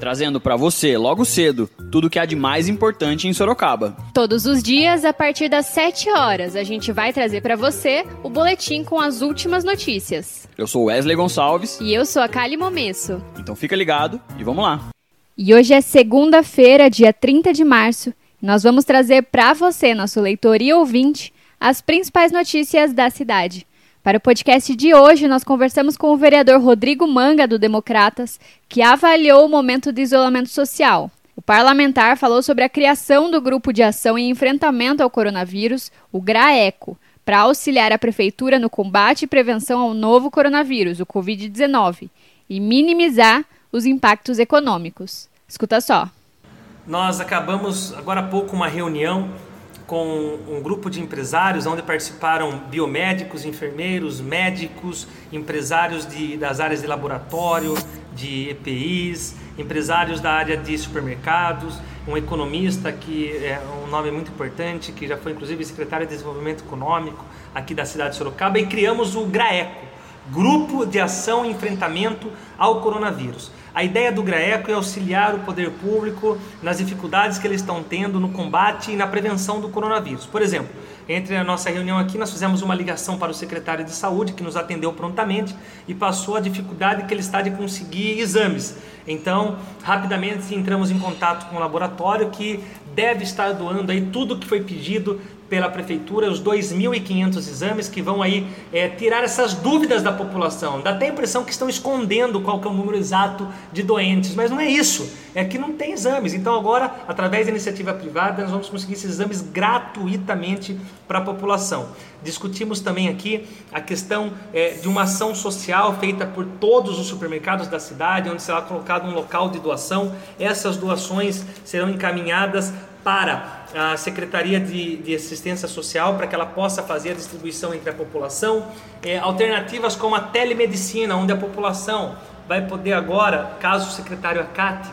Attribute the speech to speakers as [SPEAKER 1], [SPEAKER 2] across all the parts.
[SPEAKER 1] trazendo para você, logo cedo, tudo o que há de mais importante em Sorocaba.
[SPEAKER 2] Todos os dias, a partir das 7 horas, a gente vai trazer para você o boletim com as últimas notícias.
[SPEAKER 1] Eu sou Wesley Gonçalves.
[SPEAKER 2] E eu sou a Kali Momesso.
[SPEAKER 1] Então fica ligado e vamos lá.
[SPEAKER 2] E hoje é segunda-feira, dia 30 de março. Nós vamos trazer para você, nosso leitor e ouvinte, as principais notícias da cidade. Para o podcast de hoje, nós conversamos com o vereador Rodrigo Manga, do Democratas, que avaliou o momento de isolamento social. O parlamentar falou sobre a criação do Grupo de Ação e Enfrentamento ao Coronavírus, o GRAECO, para auxiliar a Prefeitura no combate e prevenção ao novo coronavírus, o Covid-19, e minimizar os impactos econômicos. Escuta só.
[SPEAKER 3] Nós acabamos agora há pouco uma reunião com um grupo de empresários onde participaram biomédicos, enfermeiros, médicos, empresários de, das áreas de laboratório, de EPIs, empresários da área de supermercados, um economista que é um nome muito importante, que já foi inclusive secretário de Desenvolvimento Econômico aqui da cidade de Sorocaba, e criamos o GRAECO, Grupo de Ação e Enfrentamento ao Coronavírus. A ideia do GRAECO é auxiliar o poder público nas dificuldades que eles estão tendo no combate e na prevenção do coronavírus. Por exemplo, entre a nossa reunião aqui, nós fizemos uma ligação para o secretário de saúde, que nos atendeu prontamente e passou a dificuldade que ele está de conseguir exames. Então, rapidamente entramos em contato com o laboratório que deve estar doando aí tudo que foi pedido pela prefeitura, os 2.500 exames que vão aí é, tirar essas dúvidas da população. Dá até a impressão que estão escondendo qual é o número exato de doentes, mas não é isso. É que não tem exames. Então agora, através da iniciativa privada, nós vamos conseguir esses exames gratuitamente para a população. Discutimos também aqui a questão é, de uma ação social feita por todos os supermercados da cidade, onde será colocado um local de doação. Essas doações serão encaminhadas para a Secretaria de, de Assistência Social para que ela possa fazer a distribuição entre a população. É, alternativas como a telemedicina, onde a população vai poder agora, caso o secretário acate,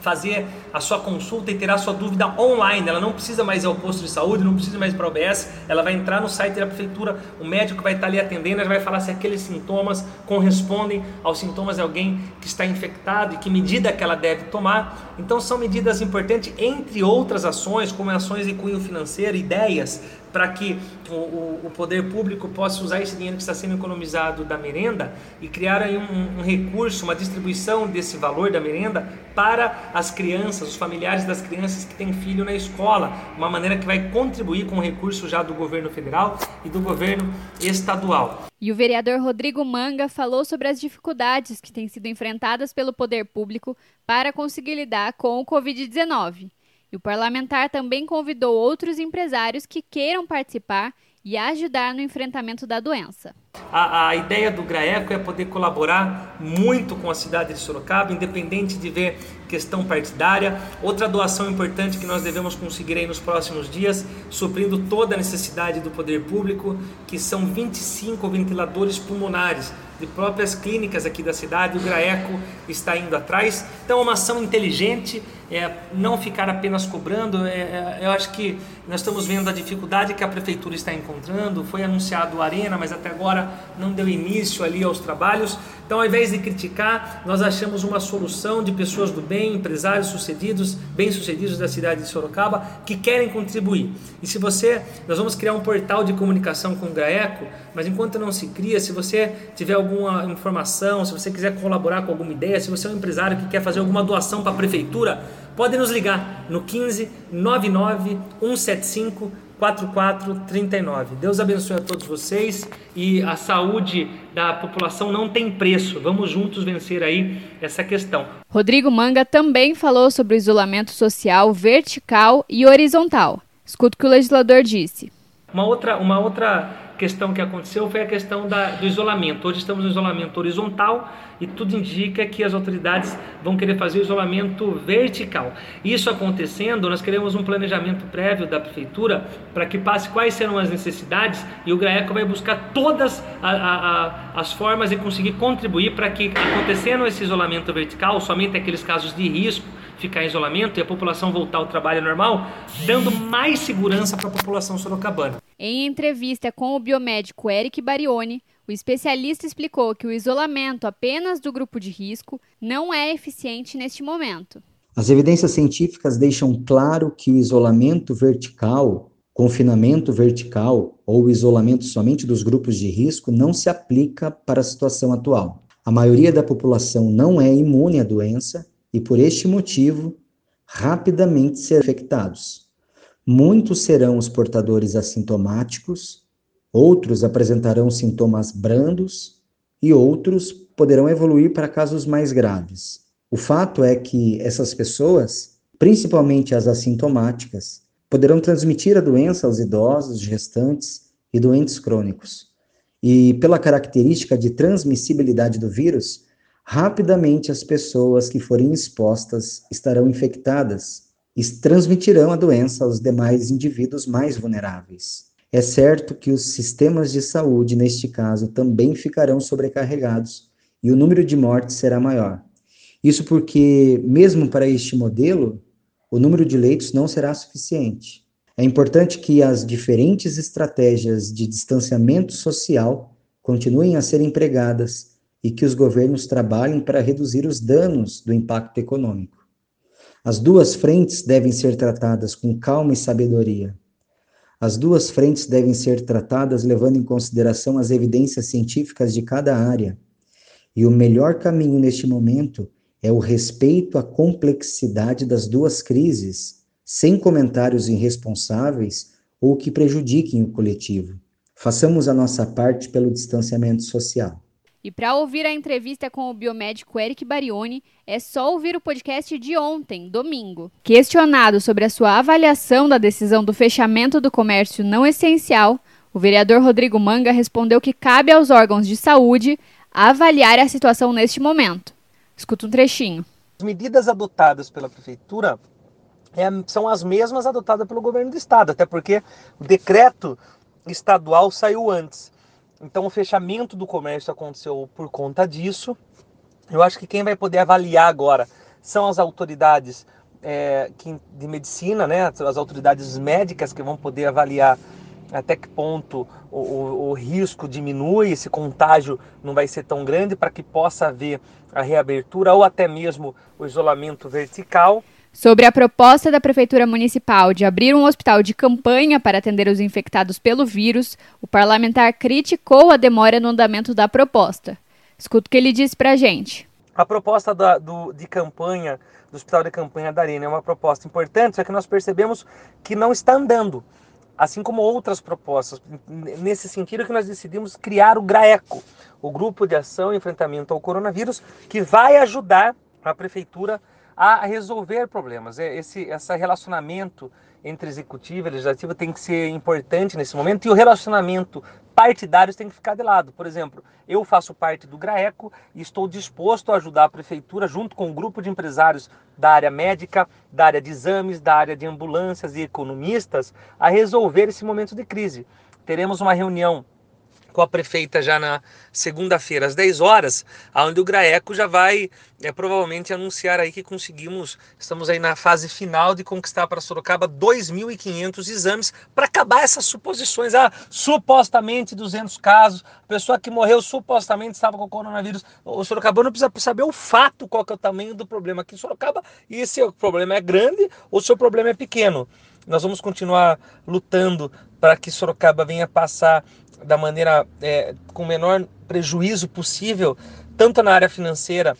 [SPEAKER 3] fazer a sua consulta e terá sua dúvida online. Ela não precisa mais ir ao posto de saúde, não precisa mais para o OBS. Ela vai entrar no site da prefeitura, o médico vai estar ali atendendo, ele vai falar se aqueles sintomas correspondem aos sintomas de alguém que está infectado e que medida que ela deve tomar. Então são medidas importantes, entre outras ações, como ações de cunho financeiro, ideias para que o, o, o, poder público possa usar esse dinheiro que está sendo economizado da merenda e criar aí um, um, recurso, uma distribuição desse valor da merenda para as crianças, os familiares das crianças que têm filho na escola, uma maneira que vai contribuir com o recurso já do governo federal e do governo estadual.
[SPEAKER 2] E o vereador Rodrigo Manga falou sobre as dificuldades que têm sido enfrentadas pelo poder público para conseguir lidar com o Covid-19. E o parlamentar também convidou outros empresários que queiram participar e ajudar no enfrentamento da doença.
[SPEAKER 3] A, a, ideia do GRAECO é poder colaborar muito com a cidade de Sorocaba, independente de ver questão partidária. Outra doação importante que nós devemos conseguir aí nos próximos dias, suprindo toda a necessidade do poder público, que são 25 ventiladores pulmonares de próprias clínicas aqui da cidade. O GRAECO está indo atrás. Então, é uma ação inteligente, é, não ficar apenas cobrando. É, é, eu acho que nós estamos vendo a dificuldade que a prefeitura está encontrando. Foi anunciado o Arena, mas até agora não deu início ali aos trabalhos. Então, ao invés de criticar, nós achamos uma solução de pessoas do bem, empresários sucedidos, bem-sucedidos da cidade de Sorocaba, que querem contribuir. E se você, nós vamos criar um portal de comunicação com o GAECO, mas enquanto não se cria, se você tiver alguma informação, se você quiser colaborar com alguma ideia, se você é um empresário que quer fazer alguma doação para a prefeitura, pode nos ligar no 15 99 175 4439. Deus abençoe a todos vocês e a saúde da população não tem preço. Vamos juntos vencer aí essa questão.
[SPEAKER 2] Rodrigo Manga também falou sobre o isolamento social vertical e horizontal. Escuta o que o legislador disse.
[SPEAKER 3] Uma outra, uma outra
[SPEAKER 4] questão que aconteceu foi a questão da, do isolamento. Hoje estamos no isolamento horizontal e tudo indica que as autoridades vão querer fazer o isolamento vertical. Isso acontecendo, nós queremos um planejamento prévio da prefeitura para que passe quais serão as necessidades e o GRAECO vai buscar todas a, a, a, as formas de conseguir contribuir para que acontecendo esse isolamento vertical, somente aqueles casos de risco, ficar em isolamento e a população voltar ao trabalho normal, dando mais segurança para a população sorocabana.
[SPEAKER 2] Em entrevista com o biomédico Eric Barioni, o especialista explicou que o isolamento apenas do grupo de risco não é eficiente neste momento.
[SPEAKER 5] As evidências científicas deixam claro que o isolamento vertical, confinamento vertical ou isolamento somente dos grupos de risco não se aplica para a situação atual. A maioria da população não é imune à doença e, por este motivo, rapidamente serão infectados. Muitos serão os portadores assintomáticos, outros apresentarão sintomas brandos e outros poderão evoluir para casos mais graves. O fato é que essas pessoas, principalmente as assintomáticas, poderão transmitir a doença aos idosos, gestantes e doentes crônicos. E pela característica de transmissibilidade do vírus, rapidamente as pessoas que forem expostas estarão infectadas e transmitirão a doença aos demais indivíduos mais vulneráveis. É certo que os sistemas de saúde, neste caso, também ficarão sobrecarregados e o número de mortes será maior. Isso porque, mesmo para este modelo, o número de leitos não será suficiente. É importante que as diferentes estratégias de distanciamento social continuem a ser empregadas e que os governos trabalhem para reduzir os danos do impacto econômico. As duas frentes devem ser tratadas com calma e sabedoria. As duas frentes devem ser tratadas levando em consideração as evidências científicas de cada área. E o melhor caminho neste momento é o respeito à complexidade das duas crises, sem comentários irresponsáveis ou que prejudiquem o coletivo. Façamos a nossa parte pelo distanciamento social.
[SPEAKER 2] E para ouvir a entrevista com o biomédico Eric Barioni, é só ouvir o podcast de ontem, domingo. Questionado sobre a sua avaliação da decisão do fechamento do comércio não essencial, o vereador Rodrigo Manga respondeu que cabe aos órgãos de saúde avaliar a situação neste momento. Escuta um trechinho.
[SPEAKER 3] As medidas adotadas pela prefeitura é, são as mesmas adotadas pelo governo do estado, até porque o decreto estadual saiu antes. Então o fechamento do comércio aconteceu por conta disso. Eu acho que quem vai poder avaliar agora são as autoridades é, de medicina, né, as autoridades médicas que vão poder avaliar até que ponto o, o, o, risco diminui, esse contágio não vai ser tão grande para que possa haver a reabertura ou até mesmo o isolamento vertical.
[SPEAKER 2] Sobre a proposta da Prefeitura Municipal de abrir um hospital de campanha para atender os infectados pelo vírus, o parlamentar criticou a demora no andamento da proposta. Escuta o que ele disse para a gente.
[SPEAKER 3] A proposta da, do, de campanha, do Hospital de Campanha da Arena, é uma proposta importante, só que nós percebemos que não está andando, assim como outras propostas. Nesse sentido que nós decidimos criar o GRAECO, o Grupo de Ação e Enfrentamento ao Coronavírus, que vai ajudar a Prefeitura resolver problemas. É, esse, esse relacionamento entre executivo e legislativo tem que ser importante nesse momento e o relacionamento partidário tem que ficar de lado. Por exemplo, eu faço parte do GRAECO e estou disposto a ajudar a prefeitura, junto com um grupo de empresários da área médica, da área de exames, da área de ambulâncias e economistas, a resolver esse momento de crise. Teremos uma reunião com a prefeita já na segunda-feira, às 10 horas, onde o Graeco já vai é, provavelmente anunciar aí que conseguimos, estamos aí na fase final de conquistar para Sorocaba 2.500 exames para acabar essas suposições. Ah, supostamente 200 casos, pessoa que morreu supostamente estava com coronavírus. O Sorocabano precisa saber o fato, qual que é o tamanho do problema aqui em Sorocaba e se o problema é grande ou se o problema é pequeno. Nós vamos continuar lutando para que Sorocaba venha passar da maneira é, com o menor prejuízo possível, tanto na área financeira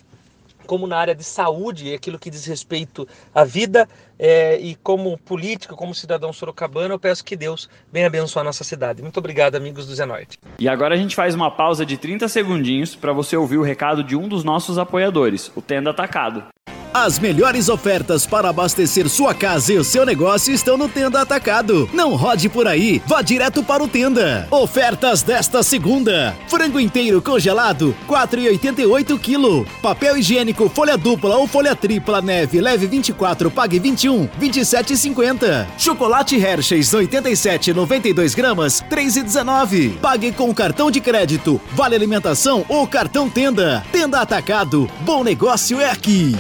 [SPEAKER 3] como na área de saúde, aquilo que diz respeito à vida, é, e como político, como cidadão sorocabano, eu peço que Deus venha abençoar nossa cidade. Muito obrigado, amigos do Zenorte.
[SPEAKER 1] E agora a gente faz uma pausa de 30 segundinhos para você ouvir o recado de um dos nossos apoiadores, o Tenda Atacado.
[SPEAKER 6] As melhores ofertas para abastecer sua casa e o seu negócio estão no Tenda Atacado. Não rode por aí, vá direto para o Tenda. Ofertas desta segunda: frango inteiro congelado, 4,88 kg. Papel higiênico folha dupla ou folha tripla neve leve 24, pague 21, 27,50. Chocolate Hershey's 87, 92 gramas, 3,19. Pague com cartão de crédito, vale alimentação ou cartão Tenda. Tenda Atacado, bom negócio é aqui.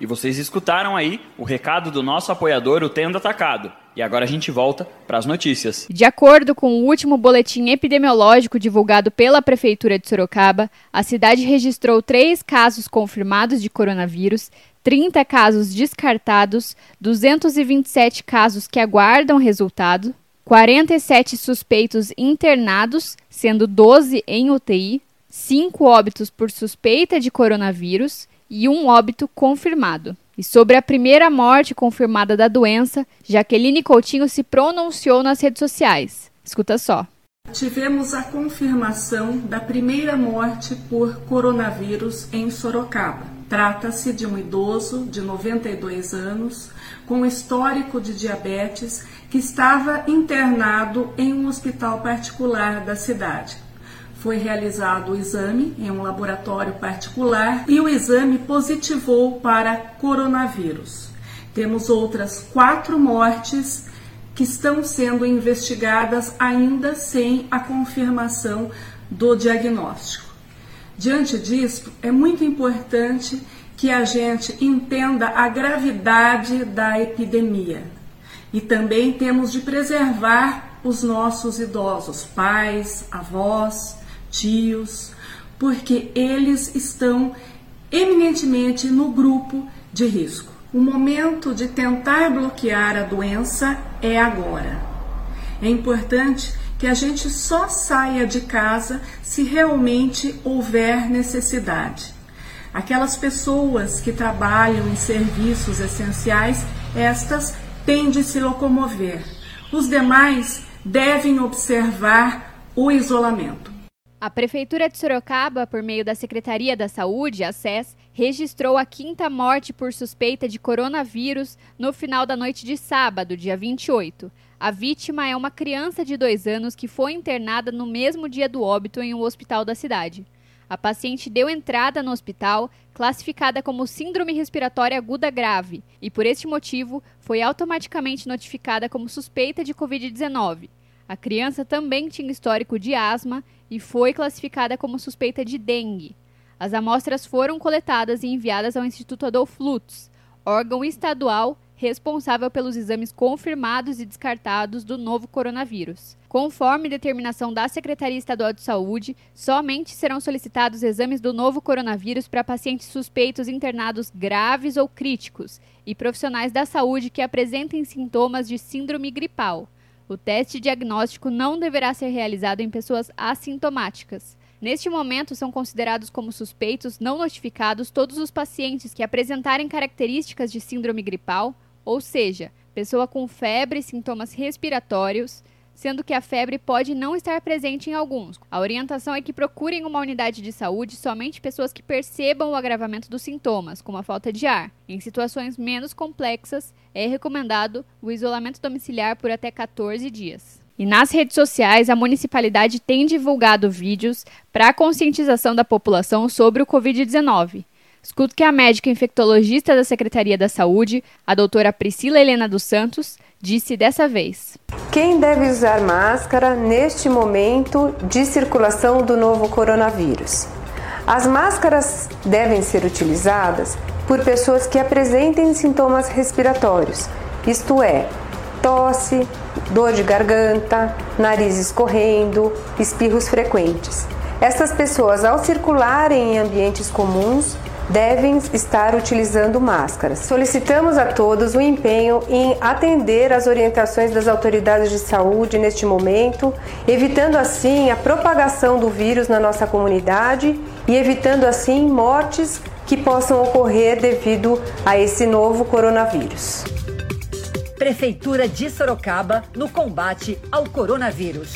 [SPEAKER 1] E vocês escutaram aí o recado do nosso apoiador, o Tenda Atacado. E agora a gente volta para as notícias.
[SPEAKER 2] De acordo com o último boletim epidemiológico divulgado pela Prefeitura de Sorocaba, a cidade registrou três casos confirmados de coronavírus, 30 casos descartados, 227 casos que aguardam resultado, 47 suspeitos internados, sendo 12 em UTI, 5 óbitos por suspeita de coronavírus e um óbito confirmado. E sobre a primeira morte confirmada da doença, Jaqueline Coutinho se pronunciou nas redes sociais. Escuta só.
[SPEAKER 7] Tivemos a confirmação da primeira morte por coronavírus em Sorocaba. Trata-se de um idoso de 92 anos com histórico de diabetes que estava internado em um hospital particular da cidade foi realizado o exame em um laboratório particular e o exame positivou para coronavírus. Temos outras quatro mortes que estão sendo investigadas ainda sem a confirmação do diagnóstico. Diante disso, é muito importante que a gente entenda a gravidade da epidemia e também temos de preservar os nossos idosos, pais, avós, tios, porque eles estão eminentemente no grupo de risco. O momento de tentar bloquear a doença é agora. É importante que a gente só saia de casa se realmente houver necessidade. Aquelas pessoas que trabalham em serviços essenciais, estas têm de se locomover. Os demais devem observar o isolamento.
[SPEAKER 2] A Prefeitura de Sorocaba, por meio da Secretaria da Saúde, a SES, registrou a quinta morte por suspeita de coronavírus no final da noite de sábado, dia 28. A vítima é uma criança de dois anos que foi internada no mesmo dia do óbito em um hospital da cidade. A paciente deu entrada no hospital, classificada como Síndrome Respiratória Aguda Grave, e por este motivo foi automaticamente notificada como suspeita de Covid-19. A criança também tinha histórico de asma e foi classificada como suspeita de dengue. As amostras foram coletadas e enviadas ao Instituto Adolfo Lutz, órgão estadual responsável pelos exames confirmados e descartados do novo coronavírus. Conforme determinação da Secretaria Estadual de Saúde, somente serão solicitados exames do novo coronavírus para pacientes suspeitos internados graves ou críticos e profissionais da saúde que apresentem sintomas de síndrome gripal. O teste diagnóstico não deverá ser realizado em pessoas assintomáticas. Neste momento, são considerados como suspeitos não notificados todos os pacientes que apresentarem características de síndrome gripal, ou seja, pessoa com febre e sintomas respiratórios, sendo que a febre pode não estar presente em alguns. A orientação é que procurem uma unidade de saúde somente pessoas que percebam o agravamento dos sintomas, como a falta de ar. Em situações menos complexas, é recomendado o isolamento domiciliar por até 14 dias. E nas redes sociais, a municipalidade tem divulgado vídeos para conscientização da população sobre o Covid-19. Escuto que a médica infectologista da Secretaria da Saúde, a doutora Priscila Helena dos Santos, disse dessa vez.
[SPEAKER 8] Quem deve usar máscara neste momento de circulação do novo coronavírus? As máscaras devem ser utilizadas por pessoas que apresentem sintomas respiratórios, isto é, tosse, dor de garganta, nariz escorrendo, espirros frequentes. Essas pessoas, ao circularem em ambientes comuns, devem estar utilizando máscaras. Solicitamos a todos o empenho em atender às orientações das autoridades de saúde neste momento, evitando assim a propagação do vírus na nossa comunidade e evitando assim mortes que possam ocorrer devido a esse novo coronavírus.
[SPEAKER 9] Prefeitura de Sorocaba no combate ao coronavírus.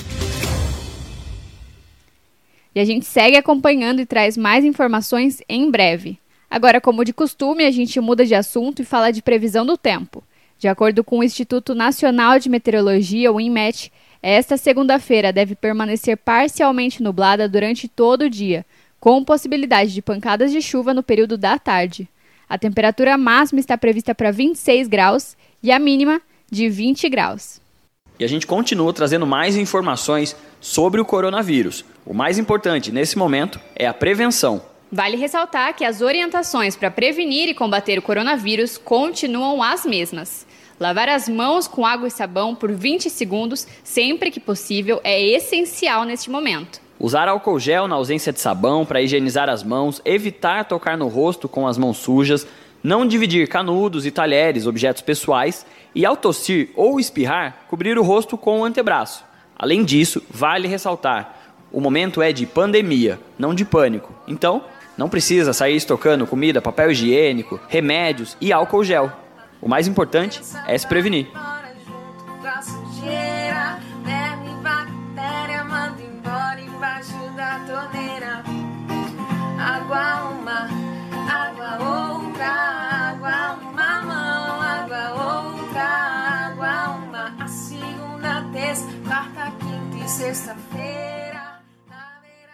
[SPEAKER 2] E a gente segue acompanhando e traz mais informações em breve. Agora, como de costume, a gente muda de assunto e fala de previsão do tempo. De acordo com o Instituto Nacional de Meteorologia, o INMET, esta segunda-feira deve permanecer parcialmente nublada durante todo o dia, com possibilidade de pancadas de chuva no período da tarde. A temperatura máxima está prevista para 26 graus e a mínima de 20 graus.
[SPEAKER 1] E a gente continua trazendo mais informações sobre o coronavírus. O mais importante nesse momento é a prevenção.
[SPEAKER 2] Vale ressaltar que as orientações para prevenir e combater o coronavírus continuam as mesmas. Lavar as mãos com água e sabão por 20 segundos, sempre que possível, é essencial neste momento.
[SPEAKER 1] Usar álcool gel na ausência de sabão para higienizar as mãos, evitar tocar no rosto com as mãos sujas, não dividir canudos e talheres, objetos pessoais, e ao tossir ou espirrar, cobrir o rosto com o antebraço. Além disso, vale ressaltar: o momento é de pandemia, não de pânico. Então, não precisa sair estocando comida, papel higiênico, remédios e álcool gel. O mais importante é se prevenir. Água uma, água outra, água uma mão, água outra, água uma. A segunda, terça, quarta, quinta e sexta-feira.